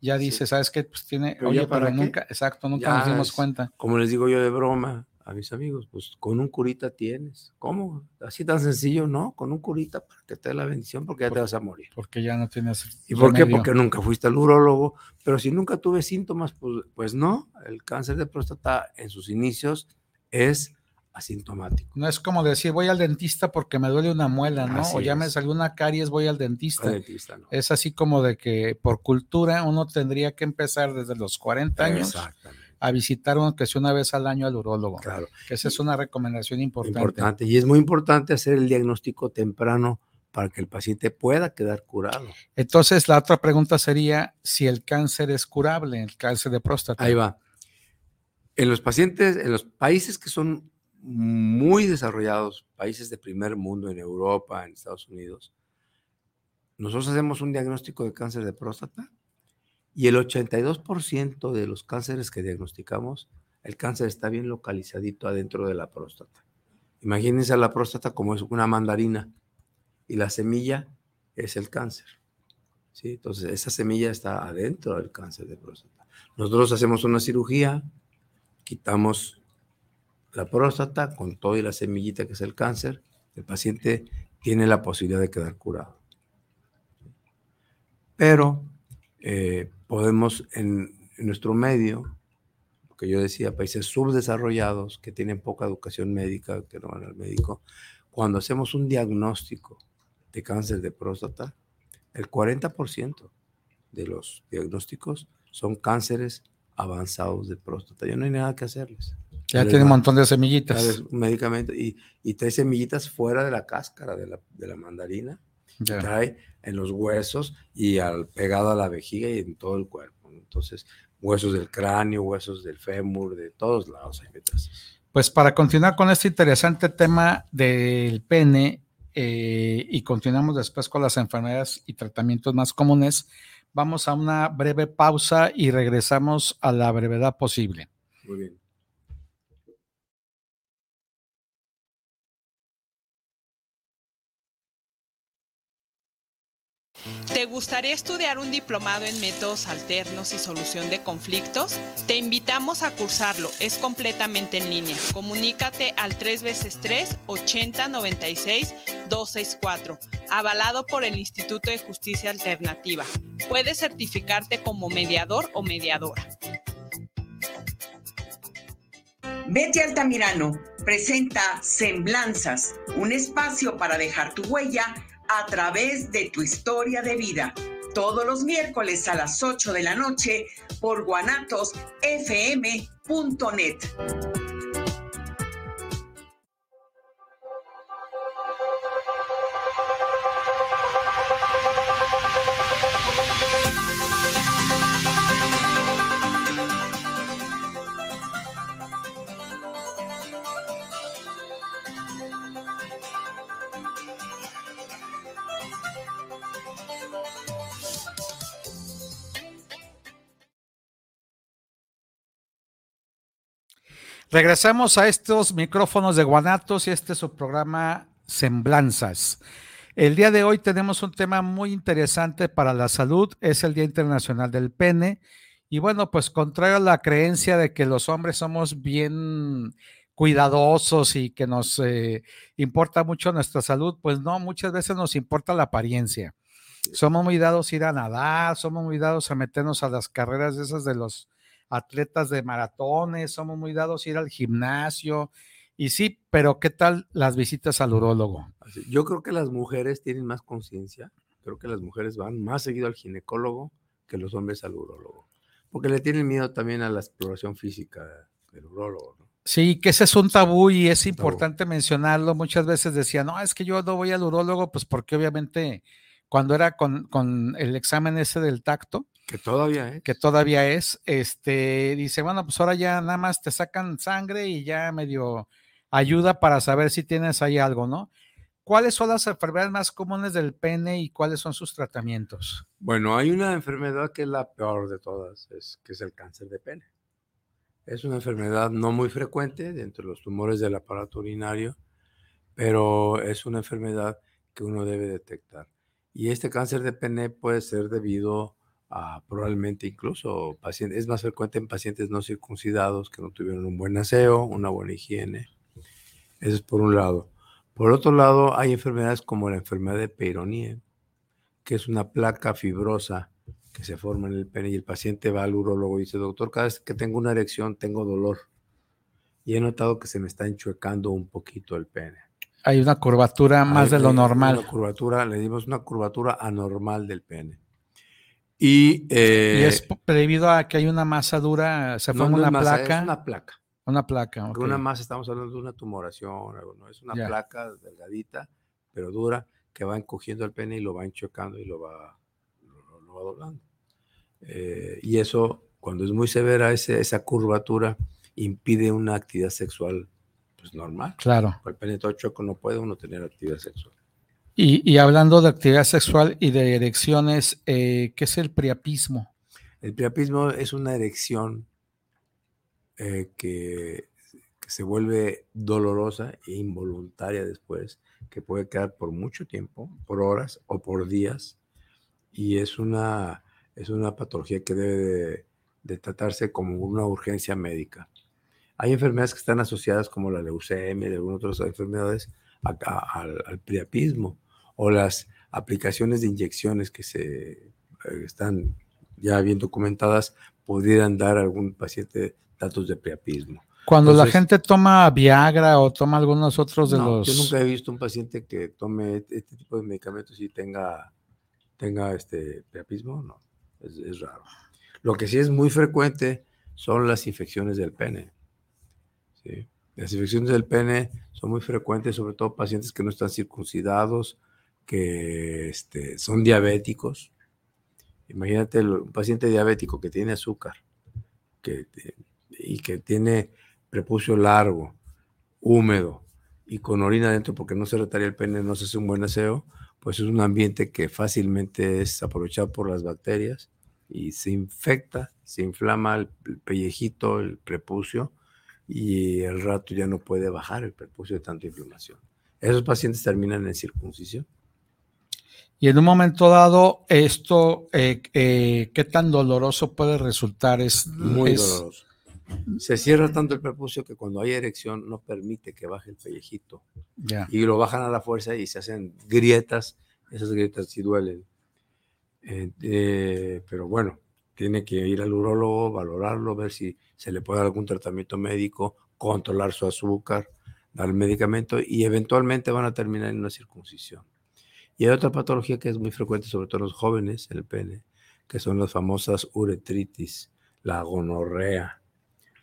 ya Sí. dice, ¿sabes qué? Pues tiene, Pero oye, ya para pero qué? nunca, exacto, nunca Ya nos dimos es- cuenta. Como les digo yo de broma a mis amigos, pues con un curita tienes. ¿Cómo? Así tan sencillo, ¿no? Con un curita para que te dé la bendición porque ya te vas a morir. Porque ya no tienes. ¿Y por qué? Porque nunca fuiste al urólogo. Pero si nunca tuve síntomas, pues, pues no. El cáncer de próstata en sus inicios es asintomático. No es como decir, voy al dentista porque me duele una muela, ¿no? Así o ya me es. salió una caries, voy al dentista. Al dentista, ¿no? Es así como de que por cultura uno tendría que empezar desde los 40 años Exactamente. A visitar aunque sea una vez al año al urólogo. Claro. Que esa es una recomendación importante. Importante. Y es muy importante hacer el diagnóstico temprano para que el paciente pueda quedar curado. Entonces, la otra pregunta sería si el cáncer es curable, el cáncer de próstata. Ahí va. En los pacientes, en los países que son muy desarrollados, países de primer mundo, en Europa, en Estados Unidos, nosotros hacemos un diagnóstico de cáncer de próstata y el 82% de los cánceres que diagnosticamos, el cáncer está bien localizadito adentro de la próstata. Imagínense a la próstata como es una mandarina y la semilla es el cáncer. ¿sí? Entonces, esa semilla está adentro del cáncer de próstata. Nosotros hacemos una cirugía, quitamos la próstata con todo y la semillita que es el cáncer, el paciente tiene la posibilidad de quedar curado. Pero eh, podemos en, en nuestro medio, que yo decía, países subdesarrollados que tienen poca educación médica, que no van al médico, cuando hacemos un diagnóstico de cáncer de próstata, el 40% de los diagnósticos son cánceres avanzados de próstata. Ya no hay nada que hacerles. ya tiene un montón de semillitas. un medicamento y, y trae semillitas fuera de la cáscara de la, de la mandarina, Trae en los huesos y al, pegado a la vejiga y en todo el cuerpo. Entonces, huesos del cráneo, huesos del fémur, de todos lados hay metástasis. Pues para continuar con este interesante tema del pene eh, y continuamos después con las enfermedades y tratamientos más comunes, vamos a una breve pausa y regresamos a la brevedad posible. Muy bien. Gustaría estudiar un diplomado en métodos alternos y solución de conflictos? Te invitamos a cursarlo, es completamente en línea. Comunícate al 3 veces 3 80 96 264, avalado por el Instituto de Justicia Alternativa. Puedes certificarte como mediador o mediadora. Betty Altamirano presenta Semblanzas, un espacio para dejar tu huella a través de tu historia de vida. Todos los miércoles a las 8 de la noche por guanatosfm.net. Regresamos a estos micrófonos de Guanatos y este es su programa Semblanzas. El día de hoy tenemos un tema muy interesante para la salud, es el Día Internacional del Pene. Y bueno, pues contrario a la creencia de que los hombres somos bien cuidadosos y que nos eh, importa mucho nuestra salud, pues no, muchas veces nos importa la apariencia. Somos muy dados a ir a nadar, somos muy dados a meternos a las carreras esas de los atletas de maratones, somos muy dados a ir al gimnasio. Y sí, pero ¿qué tal las visitas al urólogo? Yo creo que las mujeres tienen más conciencia. Creo que las mujeres van más seguido al ginecólogo que los hombres al urólogo. Porque le tienen miedo también a la exploración física del urólogo. ¿no? Sí, que ese es un tabú y es Tabú. importante mencionarlo. Muchas veces decían, no, es que yo no voy al urólogo, pues porque obviamente cuando era con, con el examen ese del tacto, Que todavía, ¿eh? que todavía es, este, dice, bueno, pues ahora ya nada más te sacan sangre y ya medio ayuda para saber si tienes ahí algo, ¿no? ¿cuáles son las enfermedades más comunes del pene y cuáles son sus tratamientos? Bueno, hay una enfermedad que es la peor de todas, es, que es el cáncer de pene. Es una enfermedad no muy frecuente dentro de los tumores del aparato urinario, pero es una enfermedad que uno debe detectar. Y este cáncer de pene puede ser debido a probablemente incluso pacientes, es más frecuente en pacientes no circuncidados que no tuvieron un buen aseo, una buena higiene. Eso es por un lado. Por otro lado, hay enfermedades como la enfermedad de Peyronie, que es una placa fibrosa que se forma en el pene y el paciente va al urólogo y dice, doctor, cada vez que tengo una erección tengo dolor. Y he notado que se me está enchuecando un poquito el pene. Hay una curvatura más de lo normal. Una curvatura, le dimos una curvatura anormal del pene. Y, eh, es debido a que hay una masa dura, se forma una placa. Una placa. Una placa. Una masa, estamos hablando de una tumoración, ¿no? es una placa delgadita, pero dura, que va encogiendo el pene y lo va enchocando y lo va, lo, va doblando. Eh, y eso, cuando es muy severa ese, esa curvatura, impide una actividad sexual pues normal. Claro. Por el pene todo choco no puede uno tener actividad sexual. Y, hablando de actividad sexual y de erecciones, eh, ¿qué es el priapismo? El priapismo es una erección eh, que, se vuelve dolorosa e involuntaria después, que puede quedar por mucho tiempo, por horas o por días, y es una, es una patología que debe de, de tratarse como una urgencia médica. Hay enfermedades que están asociadas como la leucemia y algunas otras enfermedades al, priapismo o las aplicaciones de inyecciones que se eh, están ya bien documentadas pudieran dar a algún paciente datos de priapismo. Cuando la gente toma Viagra o toma algunos otros de los... Yo nunca he visto un paciente que tome este tipo de medicamentos y tenga, tenga este priapismo, no, es, es raro. Lo que sí es muy frecuente son las infecciones del pene. Las infecciones del pene son muy frecuentes, sobre todo pacientes que no están circuncidados, que este, son diabéticos. Imagínate un paciente diabético que tiene azúcar que, y que tiene prepucio largo, húmedo y con orina dentro porque no se retaría el pene, no se hace un buen aseo, pues es un ambiente que fácilmente es aprovechado por las bacterias y se infecta, se inflama el pellejito, el prepucio y el rato ya no puede bajar el prepucio de tanta inflamación. Esos pacientes terminan en circuncisión. Y en un momento dado, esto, eh, eh, ¿qué tan doloroso puede resultar? Es muy doloroso. Se cierra tanto el prepucio que cuando hay erección no permite que baje el pellejito. Y lo bajan a la fuerza y se hacen grietas. Esas grietas sí duelen. Eh, pero bueno, tiene que ir al urólogo, valorarlo, ver si se le puede dar algún tratamiento médico, controlar su azúcar, dar medicamento y eventualmente van a terminar en una circuncisión. Y hay otra patología que es muy frecuente, sobre todo en los jóvenes, el pene, que son las famosas uretritis, la gonorrea.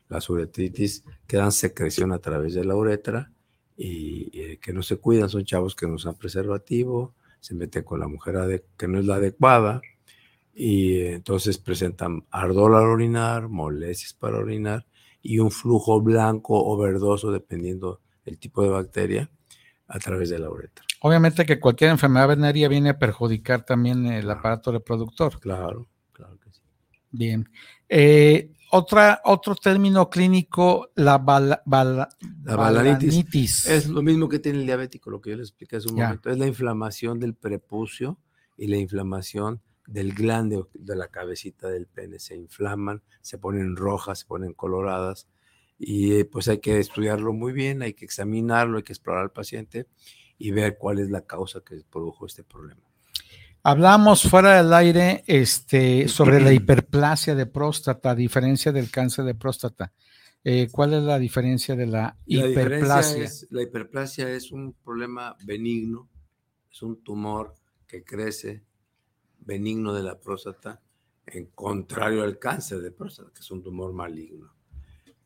Las uretritis que dan secreción a través de la uretra y, eh, que no se cuidan, son chavos que no usan preservativo, se meten con la mujer que no es la adecuada, y entonces presentan ardor al orinar, molestias para orinar y un flujo blanco o verdoso dependiendo del tipo de bacteria a través de la uretra. Obviamente que cualquier enfermedad venérea viene a perjudicar también el aparato reproductor. Claro, claro que sí. Bien. Eh, otra, otro término clínico, la, balanitis. Es lo mismo que tiene el diabético, lo que yo les expliqué hace un momento. Es la inflamación del prepucio y la inflamación del glande de la cabecita del pene se inflaman, se ponen rojas, se ponen coloradas y eh, pues hay que estudiarlo muy bien, hay que examinarlo, hay que explorar al paciente y ver cuál es la causa que produjo este problema. Hablamos fuera del aire este, sobre la hiperplasia de próstata, a diferencia del cáncer de próstata. Eh, ¿Cuál es la diferencia de la hiperplasia? la hiperplasia es un problema benigno, es un tumor que crece benigno de la próstata, en contrario al cáncer de próstata, que es un tumor maligno.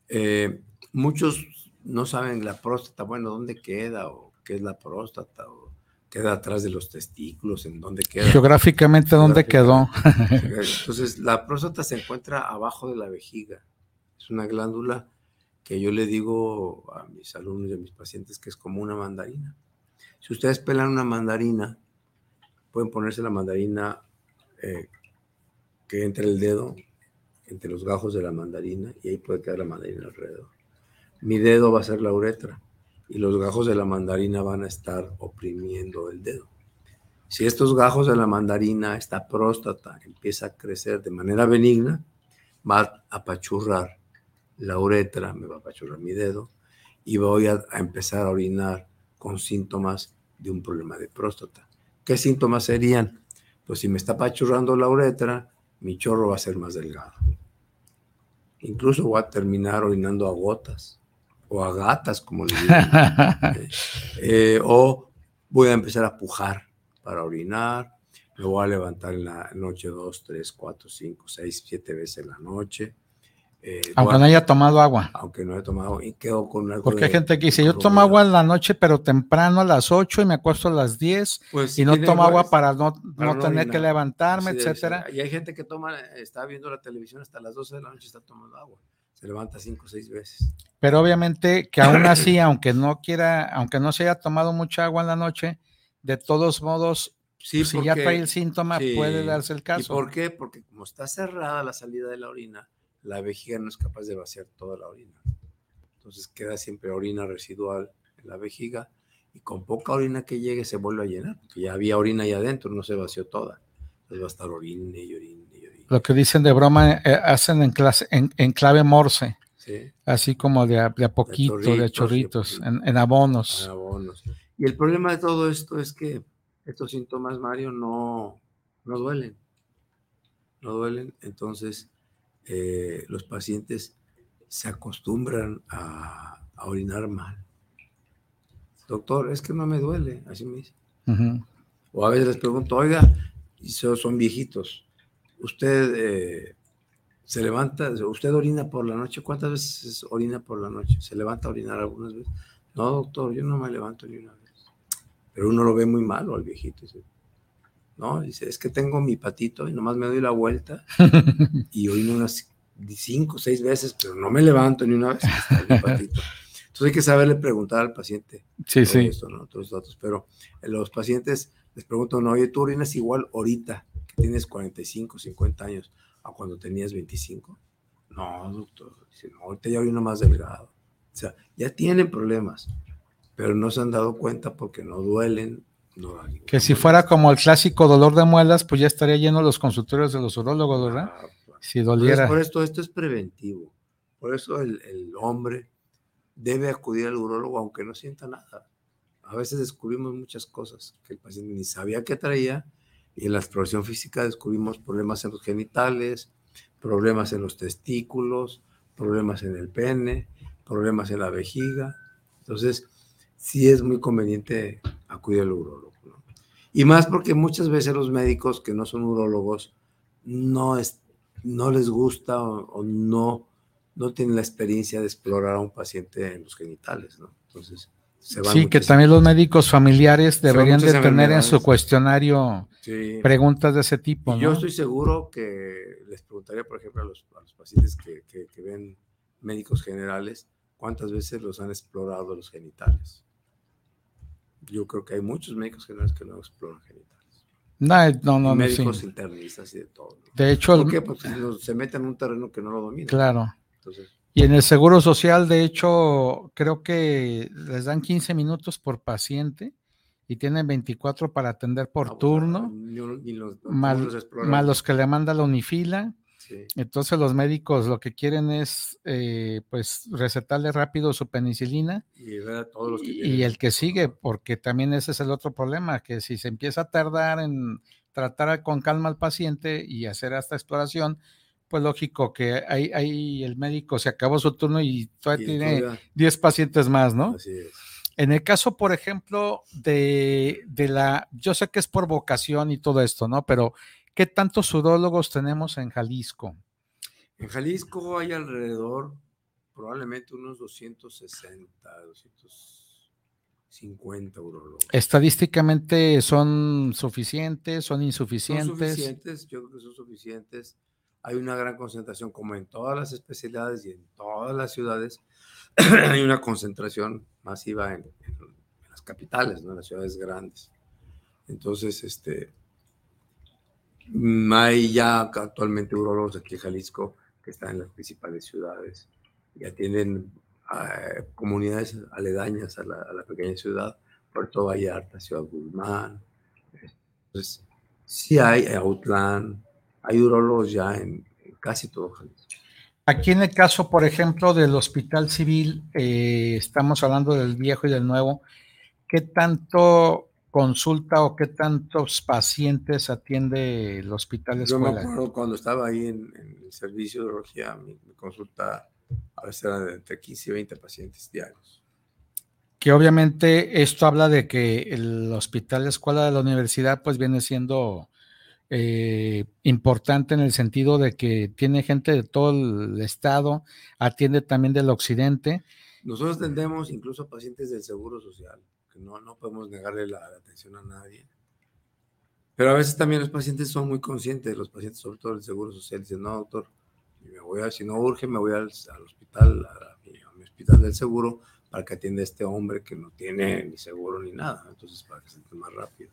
Eh, muchos no saben la próstata, bueno, dónde queda o qué es la próstata o queda atrás de los testículos, en dónde queda. Geográficamente, ¿dónde quedó? Entonces, la próstata se encuentra abajo de la vejiga. Es una glándula que yo le digo a mis alumnos y a mis pacientes que es como una mandarina. Si ustedes pelan una mandarina, pueden ponerse la mandarina eh, que entre el dedo, entre los gajos de la mandarina, y ahí puede quedar la mandarina alrededor. Mi dedo va a ser la uretra y los gajos de la mandarina van a estar oprimiendo el dedo. Si estos gajos de la mandarina, esta próstata, empieza a crecer de manera benigna, va a apachurrar la uretra, me va a apachurrar mi dedo y voy a, empezar a orinar con síntomas de un problema de próstata. ¿Qué síntomas serían? Pues si me está apachurrando la uretra, mi chorro va a ser más delgado. Incluso voy a terminar orinando a gotas o a gatas, como le digo. Eh, o voy a empezar a pujar para orinar, me voy a levantar en la noche dos, tres, cuatro, cinco, seis, siete veces en la noche. Eh, aunque no haya tomado agua. Aunque no haya tomado y quedo con algo Porque hay gente que dice, yo tomo agua en la noche, pero temprano a las 8 y me acuesto a las 10 pues y no tomo agua para no, no, tener que levantarme, etcétera. Y hay gente que toma, está viendo la televisión hasta las 12 de la noche y está tomando agua. Se levanta 5 o 6 veces. Pero obviamente que aún así, aunque no quiera, aunque no se haya tomado mucha agua en la noche, de todos modos, si ya trae el síntoma, puede darse el caso. ¿Y por qué? Porque como está cerrada la salida de la orina, la vejiga no es capaz de vaciar toda la orina. Entonces queda siempre orina residual en la vejiga y con poca orina que llegue se vuelve a llenar, porque ya había orina ahí adentro, no se vació toda. Entonces va a estar orina y orina. Lo que dicen de broma, eh, hacen en, clase, en, clave morse. Así como de a, poquito, de chorritos, en, abonos. en abonos. Y el problema de todo esto es que estos síntomas, Mario, no, no duelen. No duelen. Entonces, eh, los pacientes se acostumbran a, orinar mal. Doctor, es que no me duele, así me dice. O a veces les pregunto, oiga, y son viejitos, usted eh, se levanta, usted orina por la noche, ¿cuántas veces orina por la noche? ¿Se levanta a orinar algunas veces? No, doctor, yo no me levanto ni una vez. Pero uno lo ve muy malo al viejito. ¿no? Dice, es que tengo mi patito y nomás me doy la vuelta y orino unas cinco o seis veces, pero no me levanto ni una vez. Entonces hay que saberle preguntar al paciente. Sí, sí. Esto, ¿no? Todos los datos. Pero los pacientes les preguntan, oye, tú orinas igual ahorita, tienes 45, 50 años, a cuando tenías 25. No, doctor. no, ahorita ya orino más delgado. O sea, ya tienen problemas, pero no se han dado cuenta porque no duelen, que si fuera como el clásico dolor de muelas, pues ya estaría lleno los consultorios de los urólogos, ¿verdad? Ah, si doliera. Por, esto, esto es preventivo. Por eso el, hombre debe acudir al urólogo aunque no sienta nada. A veces descubrimos muchas cosas que el paciente ni sabía que traía y en la exploración física descubrimos problemas en los genitales, problemas en los testículos, problemas en el pene, problemas en la vejiga. Entonces, sí es muy conveniente acudir al urólogo. Y más porque muchas veces los médicos que no son urólogos no, es, no les gusta o, no, no tienen la experiencia de explorar a un paciente en los genitales, ¿no? Entonces, se van Sí, que también los médicos familiares deberían de tener en su cuestionario preguntas de ese tipo. Yo estoy seguro que les preguntaría, por ejemplo, a los, pacientes que, que ven médicos generales, cuántas veces los han explorado los genitales yo creo que hay muchos médicos generales que no exploran genitales. No, no, no. médicos internistas y de todo. De hecho. ¿Por qué? Porque se meten en un terreno que no lo domina. Claro. y en el Seguro Social, de hecho, creo que les dan 15 minutos por paciente y tienen 24 para atender por ah, turno, más, los que le manda la unifila. Entonces los médicos lo que quieren es eh, pues recetarle rápido su penicilina y, el que sigue, porque también ese es el otro problema, que si se empieza a tardar en tratar con calma al paciente y hacer esta exploración, pues lógico que ahí, ahí el médico se acabó su turno y todavía tiene 10 pacientes más, ¿no? Así es. En el caso, por ejemplo, de, de, la, yo sé que es por vocación y todo esto, ¿no? Pero ¿Qué tantos urólogos tenemos en Jalisco? En Jalisco hay alrededor, probablemente unos 260, 250 urólogos. ¿Estadísticamente son suficientes, son insuficientes? Son suficientes, yo creo que son suficientes. Hay una gran concentración, como en todas las especialidades y en todas las ciudades, hay una concentración masiva en, en las capitales, ¿no? En las ciudades grandes. Entonces, este, mm, hay ya actualmente urologos aquí en Jalisco que están en las principales ciudades y atienden a comunidades aledañas a la, a la pequeña ciudad, Puerto Vallarta, Ciudad Guzmán. Entonces, sí hay Outland, hay urologos ya en, en casi todo Jalisco. Aquí en el caso, por ejemplo, del Hospital Civil, eh, estamos hablando del viejo y del nuevo. ¿Qué tanto consulta o qué tantos pacientes atiende el Hospital Yo me Escuela? acuerdo cuando estaba ahí en, en el servicio de urología, mi, mi consulta a veces era de entre 15 y 20 pacientes diarios. Que obviamente esto habla de que el Hospital Escuela de la Universidad pues viene siendo eh, importante en el sentido de que tiene gente de todo el estado, atiende también del occidente. Nosotros atendemos incluso a pacientes del Seguro Social, que no, no podemos negarle la, atención a nadie. Pero a veces también los pacientes son muy conscientes, los pacientes, sobre todo del Seguro Social, dicen, no, doctor, me voy a, si no urge, me voy al, al hospital, a, mi, hospital del seguro, para que atienda a este hombre que no tiene ni seguro ni nada, entonces para que se atienda más rápido.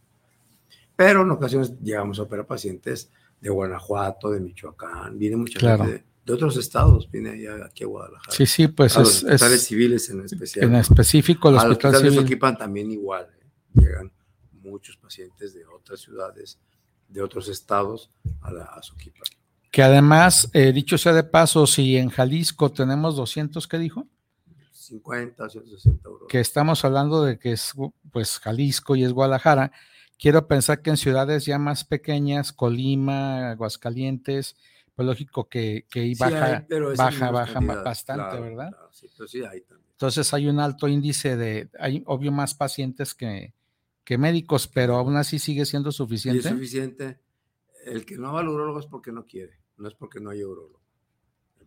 Pero en ocasiones llegamos a operar pacientes de Guanajuato, de Michoacán, viene mucha Claro. gente de, de otros estados, viene allá aquí a Guadalajara. Sí, sí, pues a los es, hospitales es civiles en especial. en ¿no? específico los Hospital hospitales de Civil. Soquipan también igual. ¿eh? Llegan muchos pacientes de otras ciudades, de otros estados a, la, a Soquipan. Que además, eh, dicho sea de paso, si en Jalisco tenemos 200, ¿qué dijo? 50, 160 euros. Que estamos hablando de que es pues Jalisco y es Guadalajara. Quiero pensar que en ciudades ya más pequeñas, Colima, Aguascalientes, pues lógico que, que ahí Sí baja, hay, baja, baja bastante, claro, ¿verdad? claro, sí, pero sí hay también. Entonces hay un alto índice de, hay obvio más pacientes que, que médicos, pero aún así sigue siendo Y es suficiente. suficiente. El que no va al urólogo es porque no quiere, no es porque no hay urólogo.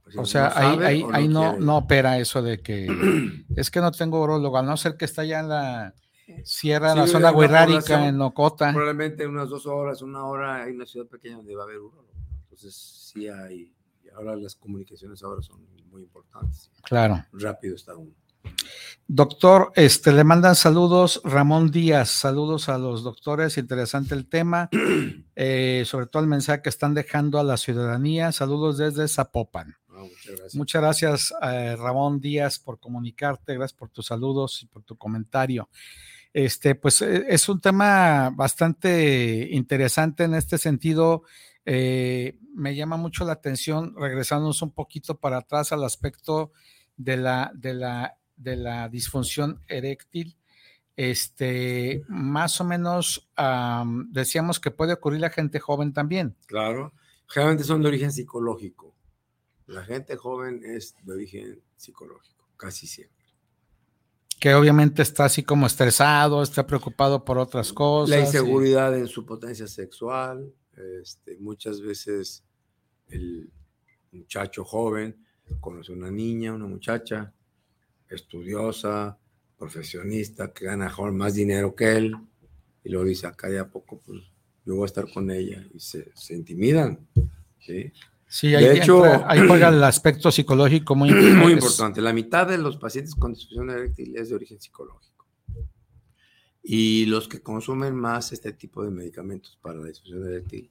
Paciente O sea, no ahí, ahí, o ahí no, no opera eso de que es que no tengo urologo, a no ser que está ya en la sierra, en la zona guerrárica, en Ocota. Probablemente unas dos horas, una hora, hay una ciudad pequeña donde va a haber urólogo. Entonces, sí hay. Y ahora las comunicaciones ahora son muy importantes. Claro. Rápido está uno. Doctor, este, le mandan saludos Ramón Díaz, saludos a los doctores, interesante el tema, eh, sobre todo el mensaje que están dejando a la ciudadanía, saludos desde Zapopan. Ah, muchas gracias. Muchas gracias, eh, Ramón Díaz, por comunicarte, gracias por tus saludos y por tu comentario. Este, pues eh, es un tema bastante interesante en este sentido. eh, me llama mucho la atención, regresándonos un poquito para atrás al aspecto de la, de la, de la disfunción eréctil. Este, más o menos am, decíamos que puede ocurrir a gente joven también. Claro. Generalmente son de origen psicológico. La gente joven es de origen psicológico, casi siempre. Que obviamente está así como estresado, está preocupado por otras cosas. La y- inseguridad en su potencia sexual, este, muchas veces el muchacho joven conoce una niña, una muchacha estudiosa, profesionista, que gana más dinero que él, y luego dice, acá de a poco, pues yo voy a estar con ella, y se, se intimidan. ¿sí? Sí, De ahí, hecho- entra- ahí juega el aspecto psicológico muy, Muy es- importante. La mitad de los pacientes con disfunción eréctil es de origen psicológico. Y los que consumen más este tipo de medicamentos para la disfunción eréctil,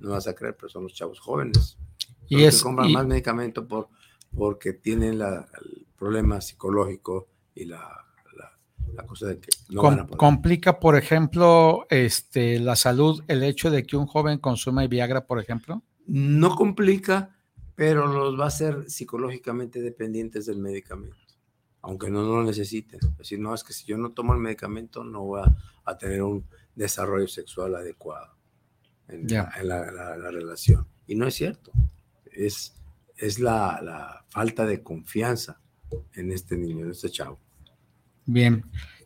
no vas a creer, pero son los chavos jóvenes. Son Y los que compran y- más medicamento por, porque tienen la- el problema psicológico y la, la- la cosa de que no com- van a poder. complica, por ejemplo, este, la salud el hecho de que un joven consuma Viagra, por ejemplo. No complica, pero los va a hacer psicológicamente dependientes del medicamento, aunque no lo necesiten. Es decir, no, es que si yo no tomo el medicamento no voy a, a tener un desarrollo sexual adecuado en, la, en la- la- la relación. Y no es cierto. Es, es la, la falta de confianza en este niño, en este chavo. Bien.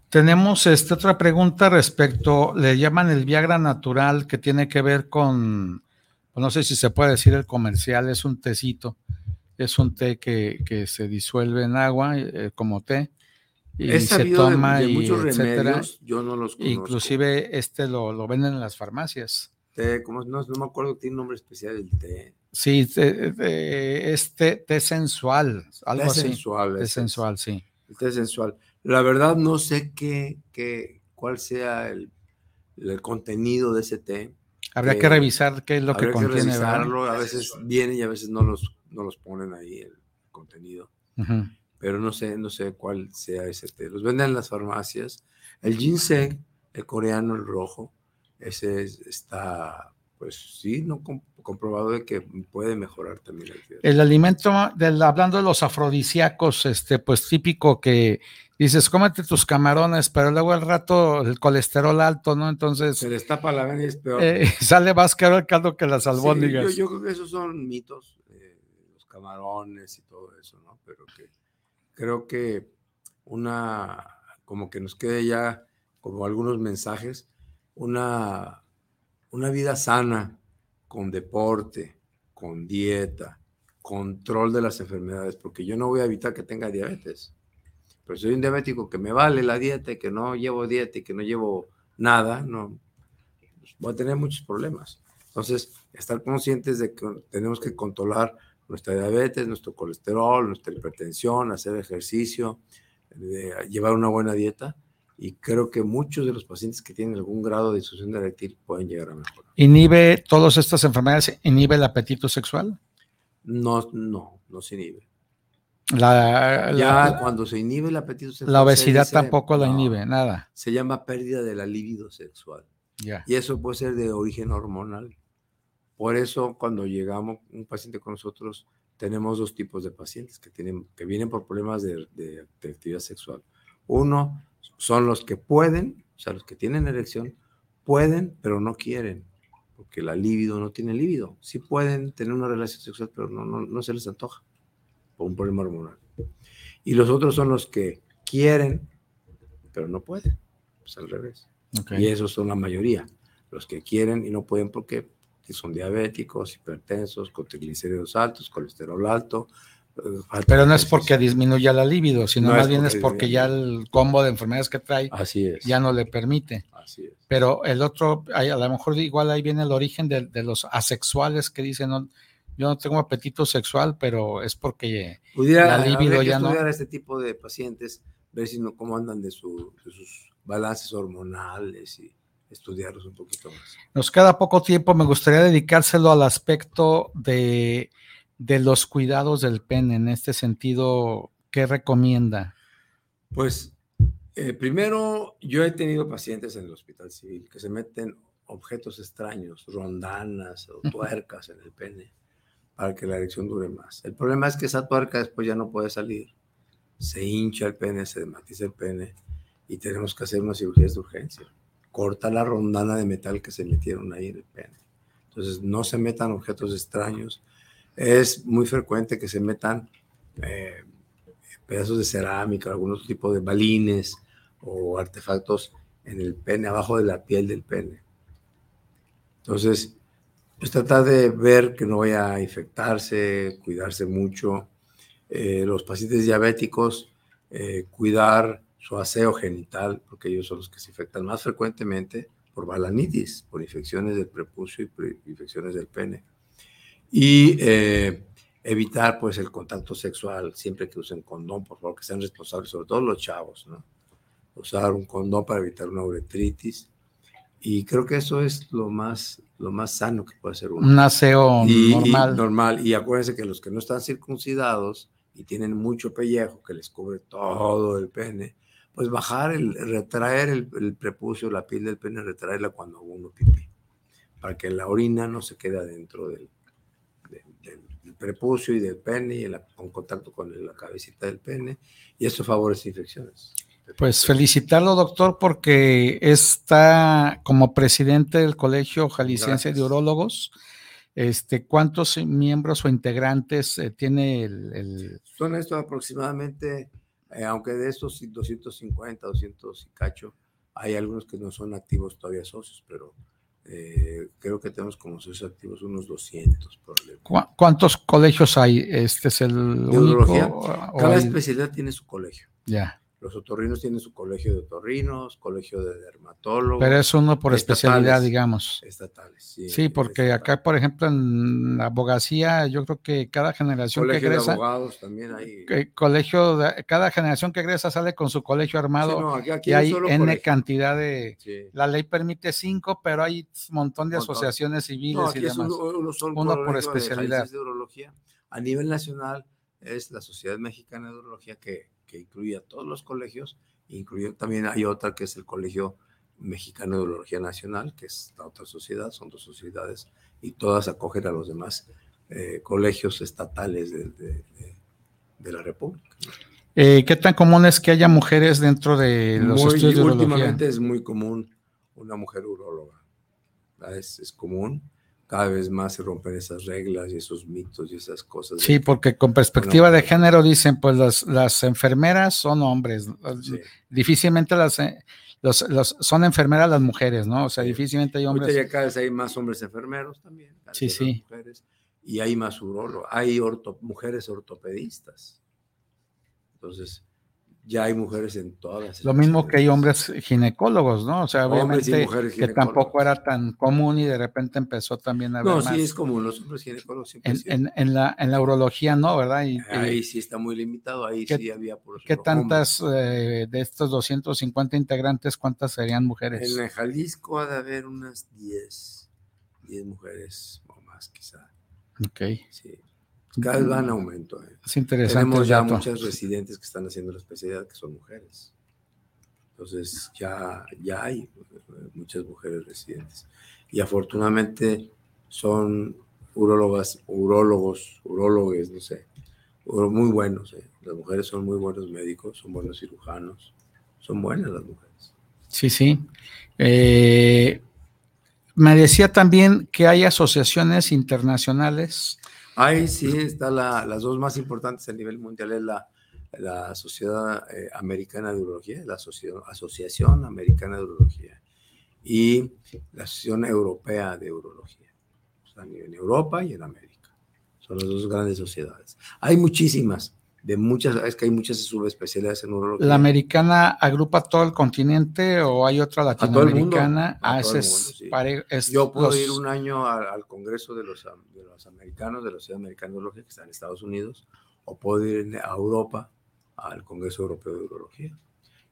Tenemos esta otra pregunta respecto, le llaman el Viagra natural, que tiene que ver con, pues no sé si se puede decir el comercial, es un tecito, es un té que, que se disuelve en agua eh, como té y He se de- toma de, y muchos etcétera. remedios, yo no los conozco. Inclusive este lo, lo venden en las farmacias. Té, no, no me acuerdo, tiene un nombre especial el té. Sí, té- té- es té, té sensual, algo Té así. sensual. Té sensual, sí. El test sensual. La verdad no sé qué, qué cuál sea el, el contenido de ese té. Habría que revisar qué es lo que contiene. revisarlo, a veces vienen y a veces no los, no los ponen ahí el contenido. Pero no sé, no sé cuál sea ese té. Los venden en las farmacias. El ginseng, el coreano, el rojo, ese es- está, pues sí, no Com- comprobado de que puede mejorar también el fiebre. El alimento, del, hablando de los afrodisíacos, este, pues típico que dices, cómete tus camarones, pero luego al rato el colesterol alto, ¿no? Entonces Se les tapa la vena y es peor. eh, sale más caro el caldo que las Sí, albóndigas. yo, yo creo que esos son mitos, eh, los camarones y todo eso, ¿no? Pero que creo que una, como que nos quede ya como algunos mensajes, una, una vida sana, con deporte, con dieta, control de las enfermedades, porque yo no voy a evitar que tenga diabetes. Pero soy un diabético que me vale la dieta que no llevo dieta y que no llevo nada, no, pues, voy a tener muchos problemas. Entonces, estar conscientes de que tenemos que controlar nuestra diabetes, nuestro colesterol, nuestra hipertensión, hacer ejercicio, de llevar una buena dieta. Y creo que muchos de los pacientes que tienen algún grado de disfunción eréctil pueden llegar a mejorar. ¿Inhibe todas estas enfermedades? ¿Inhibe el apetito sexual? No, no, no se inhibe. La, Ya la, cuando se inhibe el apetito sexual. la se obesidad dice- tampoco la no, inhibe, nada. Se llama pérdida de la libido sexual. Ya. Y eso puede ser de origen hormonal. Por eso, cuando llegamos un paciente con nosotros, tenemos dos tipos de pacientes que, tienen, que vienen por problemas de, de- de actividad sexual. Uno son los que pueden, o sea, los que tienen erección, pueden, pero no quieren, porque la libido no tiene libido. Sí pueden tener una relación sexual, pero no, no, no se les antoja por un problema hormonal. Y los otros son los que quieren, pero no pueden. Pues al revés. Y esos son la mayoría, los que quieren y no pueden porque son diabéticos, hipertensos, con triglicéridos altos, colesterol alto. Pero no es porque disminuya la libido, sino No más bien es porque ya el combo de enfermedades que trae Así es. ya no le permite. Así es. Pero el otro, a lo mejor igual ahí viene el origen de, de los asexuales que dicen, no, yo no tengo apetito sexual, pero es porque Pudiera La libido ya no. este tipo de pacientes, ver si no, cómo andan de, su- de sus balances hormonales y estudiarlos un poquito más. nos queda poco tiempo. Me gustaría dedicárselo al aspecto de, de los cuidados del pene. En este sentido, ¿qué recomienda? Pues eh, primero, yo he tenido pacientes en el hospital civil que se meten objetos extraños, rondanas o tuercas en el pene para que la erección dure más. El problema es que esa tuerca después ya no puede salir. Se hincha el pene, se dematiza el pene y tenemos que hacer unas cirugías de urgencia. Corta la rondana de metal que se metieron ahí en el pene. Entonces, no se metan objetos extraños. Es muy frecuente que se metan eh, pedazos de cerámica, algunos tipos de balines o artefactos en el pene, abajo de la piel del pene. Entonces, pues tratar de ver que no vaya a infectarse, cuidarse mucho. Eh, los pacientes diabéticos, eh, cuidar su aseo genital, porque ellos son los que se infectan más frecuentemente por balanitis, por infecciones del prepucio y infecciones del pene. Y eh, evitar pues el contacto sexual siempre que usen condón, por favor, que sean responsables, sobre todo los chavos, ¿no? Usar un condón para evitar una uretritis. Y creo que eso es lo más, lo más sano que puede hacer uno. Un aseo Y- y normal. normal. Y acuérdense que los que no están circuncidados y tienen mucho pellejo que les cubre todo el pene, pues bajar, el, retraer el, el prepucio, la piel del pene, retraerla cuando uno pipí, para que la orina no se quede adentro del, del- del- prepucio y del pene y con contacto con la cabecita del pene, y eso favorece infecciones. Pues felicitarlo, doctor, porque está como presidente del Colegio Jalisciense de. Urólogos. Este, ¿Cuántos miembros o integrantes eh, tiene el, el- Son esto aproximadamente, eh, aunque de estos 250, 200 y cacho, hay algunos que no son activos todavía socios, pero eh, creo que tenemos como socios activos unos 200 probablemente. cu- ¿Cuántos colegios hay? ¿Este es el ¿De único? o Cada hay- especialidad tiene su colegio. ya. Los otorrinos tienen su colegio de otorrinos, colegio de dermatólogos. Pero es uno por especialidad, digamos. Estatales, sí. Sí, porque acá, por ejemplo, en la abogacía, yo creo que cada generación colegio que egresa. de abogados también hay. que colegio, de- cada generación que egresa sale con su colegio armado Sí, no, aquí- aquí y hay N colegio. cantidad de. Sí. La ley permite cinco, pero hay un montón de Montón. asociaciones civiles No, y aquí es demás. uno, uno solo Uno por de especialidad. raíces de urología. A nivel nacional es la Sociedad Mexicana de Urología que, que incluye a todos los colegios. Incluye, también hay otra que es el Colegio Mexicano de Urología Nacional, que es la otra sociedad, son dos sociedades, y todas acogen a los demás eh, colegios estatales de, de- de- de la República. Eh, ¿Qué tan común es que haya mujeres dentro de los Muy- estudios de urología? últimamente es muy común una mujer uróloga. ¿verdad? Es, es común. Cada vez más se rompen esas reglas y esos mitos y esas cosas. Sí, que- porque con perspectiva de género dicen, pues las, las enfermeras son hombres. Sí. Difícilmente las, eh, los, los- son enfermeras las mujeres, ¿no? O sea, difícilmente hay Ahorita hombres. ya cada vez hay más hombres enfermeros también. Sí, sí. mujeres, y hay más urólogos. Hay orto- mujeres ortopedistas. Entonces, ya hay mujeres en todas. Lo mismo que hay hombres ginecólogos, ¿no? O sea, obviamente que tampoco era tan común y de repente empezó también a haber No, más. sí es común. Los hombres ginecólogos siempre en, sí. en- en la, en la urología no, ¿verdad? Y, y Ahí sí está muy limitado. Ahí ¿Qué- sí había por ¿Qué tantas eh, de estos 250 integrantes, cuántas serían mujeres? En Jalisco ha de haber unas 10, 10 mujeres o más quizá. Ok, Sí. Cada vez va en aumento. ¿eh? es interesante. Tenemos ya dato. muchas residentes que están haciendo la especialidad que son mujeres. Entonces ya, ya hay eh, muchas mujeres residentes. Y afortunadamente son urólogas, urólogos, urólogos, no sé, muy buenos. ¿eh? Las mujeres son muy buenos médicos, son buenos cirujanos, son buenas las mujeres. Sí, sí. Eh, me decía también que hay asociaciones internacionales. Ahí sí está la- las dos más importantes a nivel mundial es la, la Sociedad eh, Americana de Urología, la Asocio- Asociación Americana de Urología y la Asociación Europea de Urología. Están en Europa y en América. Son las dos grandes sociedades. Hay muchísimas, de muchas, es que hay muchas subespecialidades en urología. ¿La americana agrupa todo el continente o hay otra todo el mundo, latinoamericana? a Ah, todo ese el mundo, sí. pare- es Yo puedo los- ir un año al, al Congreso de los, de los americanos, de la Sociedad Americana de Urología, que está en Estados Unidos, o puedo ir a Europa, al Congreso Europeo de Urología.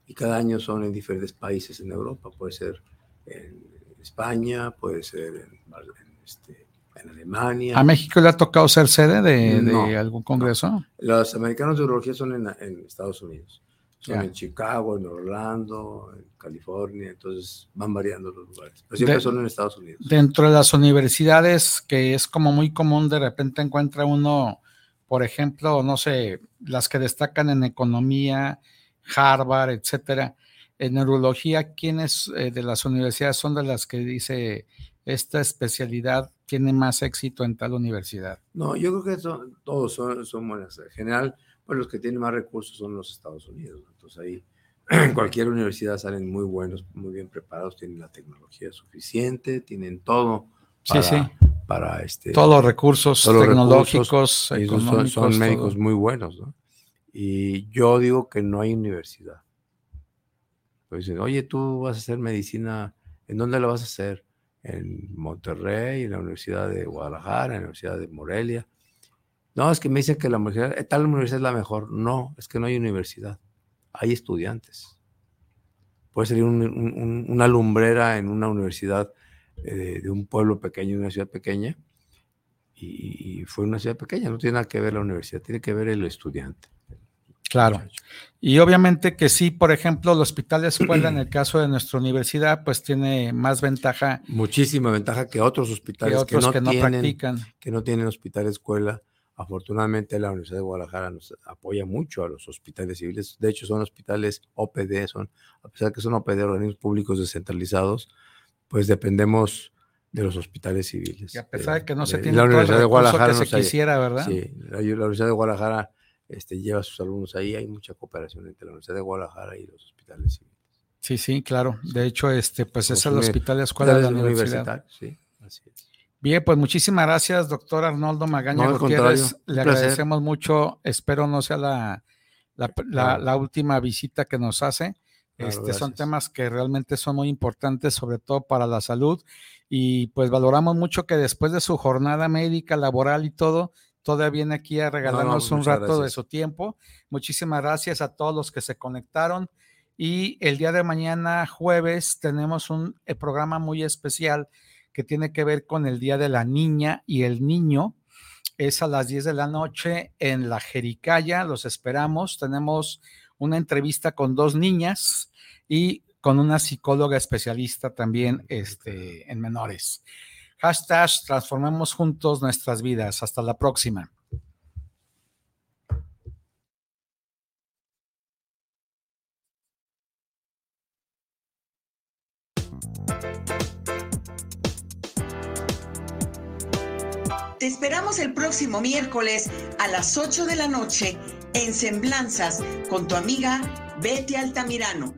Y cada año son en diferentes países en Europa, puede ser en España, puede ser en, en, este, en Alemania. ¿A México le ha tocado ser sede de, algún congreso? Los americanos de urología son en, en Estados Unidos. Son en Chicago, en Orlando, en California, entonces van variando los lugares. Pero siempre De- son en Estados Unidos. Dentro de las universidades, que es como muy común, de repente encuentra uno, por ejemplo, no sé, las que destacan en economía, Harvard, etcétera. En neurología, ¿quiénes eh, de las universidades son de las que dice esta especialidad tiene más éxito en tal universidad? No, yo creo que son- todos son, son buenas. En general, pues los que tienen más recursos son los Estados Unidos. Entonces ahí en cualquier universidad salen muy buenos, muy bien preparados, tienen la tecnología suficiente, tienen todo para, sí. para este, Todos los recursos todos los tecnológicos, recursos, son- son, todo. médicos muy buenos, ¿no? Y yo digo que no hay universidad. Pues dicen, oye, tú vas a hacer medicina, ¿en dónde la vas a hacer? En Monterrey, en la Universidad de Guadalajara, en la Universidad de Morelia. No, es que me dicen que la universidad, eh, tal universidad es la mejor. No, es que no hay universidad. Hay estudiantes. Puede ser un- un- un- una lumbrera en una universidad eh, de, de un pueblo pequeño, una ciudad pequeña, y fue una ciudad pequeña, no tiene nada que ver la universidad, tiene que ver el estudiante. Claro. Y obviamente que sí, por ejemplo, el hospital de escuela, en el caso de nuestra universidad, pues tiene más ventaja Muchísima ventaja que otros hospitales que otros que, no que no tienen, practican. que no tienen hospital escuela. Afortunadamente la Universidad de Guadalajara nos apoya mucho a los hospitales civiles. De hecho, son hospitales OPD, son, a pesar que son OPD, organismos públicos descentralizados, pues dependemos de los hospitales civiles. Y a pesar de que no se de- tiene la todo el Universidad de recurso Guadalajara que se quisiera, ¿verdad? Sí, la, la Universidad de Guadalajara este, lleva a sus alumnos ahí. Hay mucha cooperación entre la Universidad de Guadalajara y los hospitales civiles. Sí, sí, claro. De hecho, este, pues es el hospital de escuela de la universidad. Sí, así es. Bien, pues muchísimas gracias, doctor Arnoldo Magaña No, Gutiérrez. Le agradecemos mucho. Espero no sea la, la, última visita que nos hace. este, son temas que realmente son muy importantes, sobre todo para la salud. Y pues valoramos mucho que después de su jornada médica, laboral y todo, todavía viene aquí a regalarnos un rato de su tiempo. Muchísimas gracias a todos los que se conectaron. Y el día de mañana, jueves, tenemos un eh, programa muy especial que tiene que ver con el Día de la Niña y el Niño. Es a las 10 de la noche en la Jericaya. Los esperamos. Tenemos una entrevista con dos niñas y con una psicóloga especialista también este, en menores. Hashtag transformemos juntos nuestras vidas. Hasta la próxima. Te esperamos el próximo miércoles a las 8 de la noche en Semblanzas con tu amiga Betty Altamirano.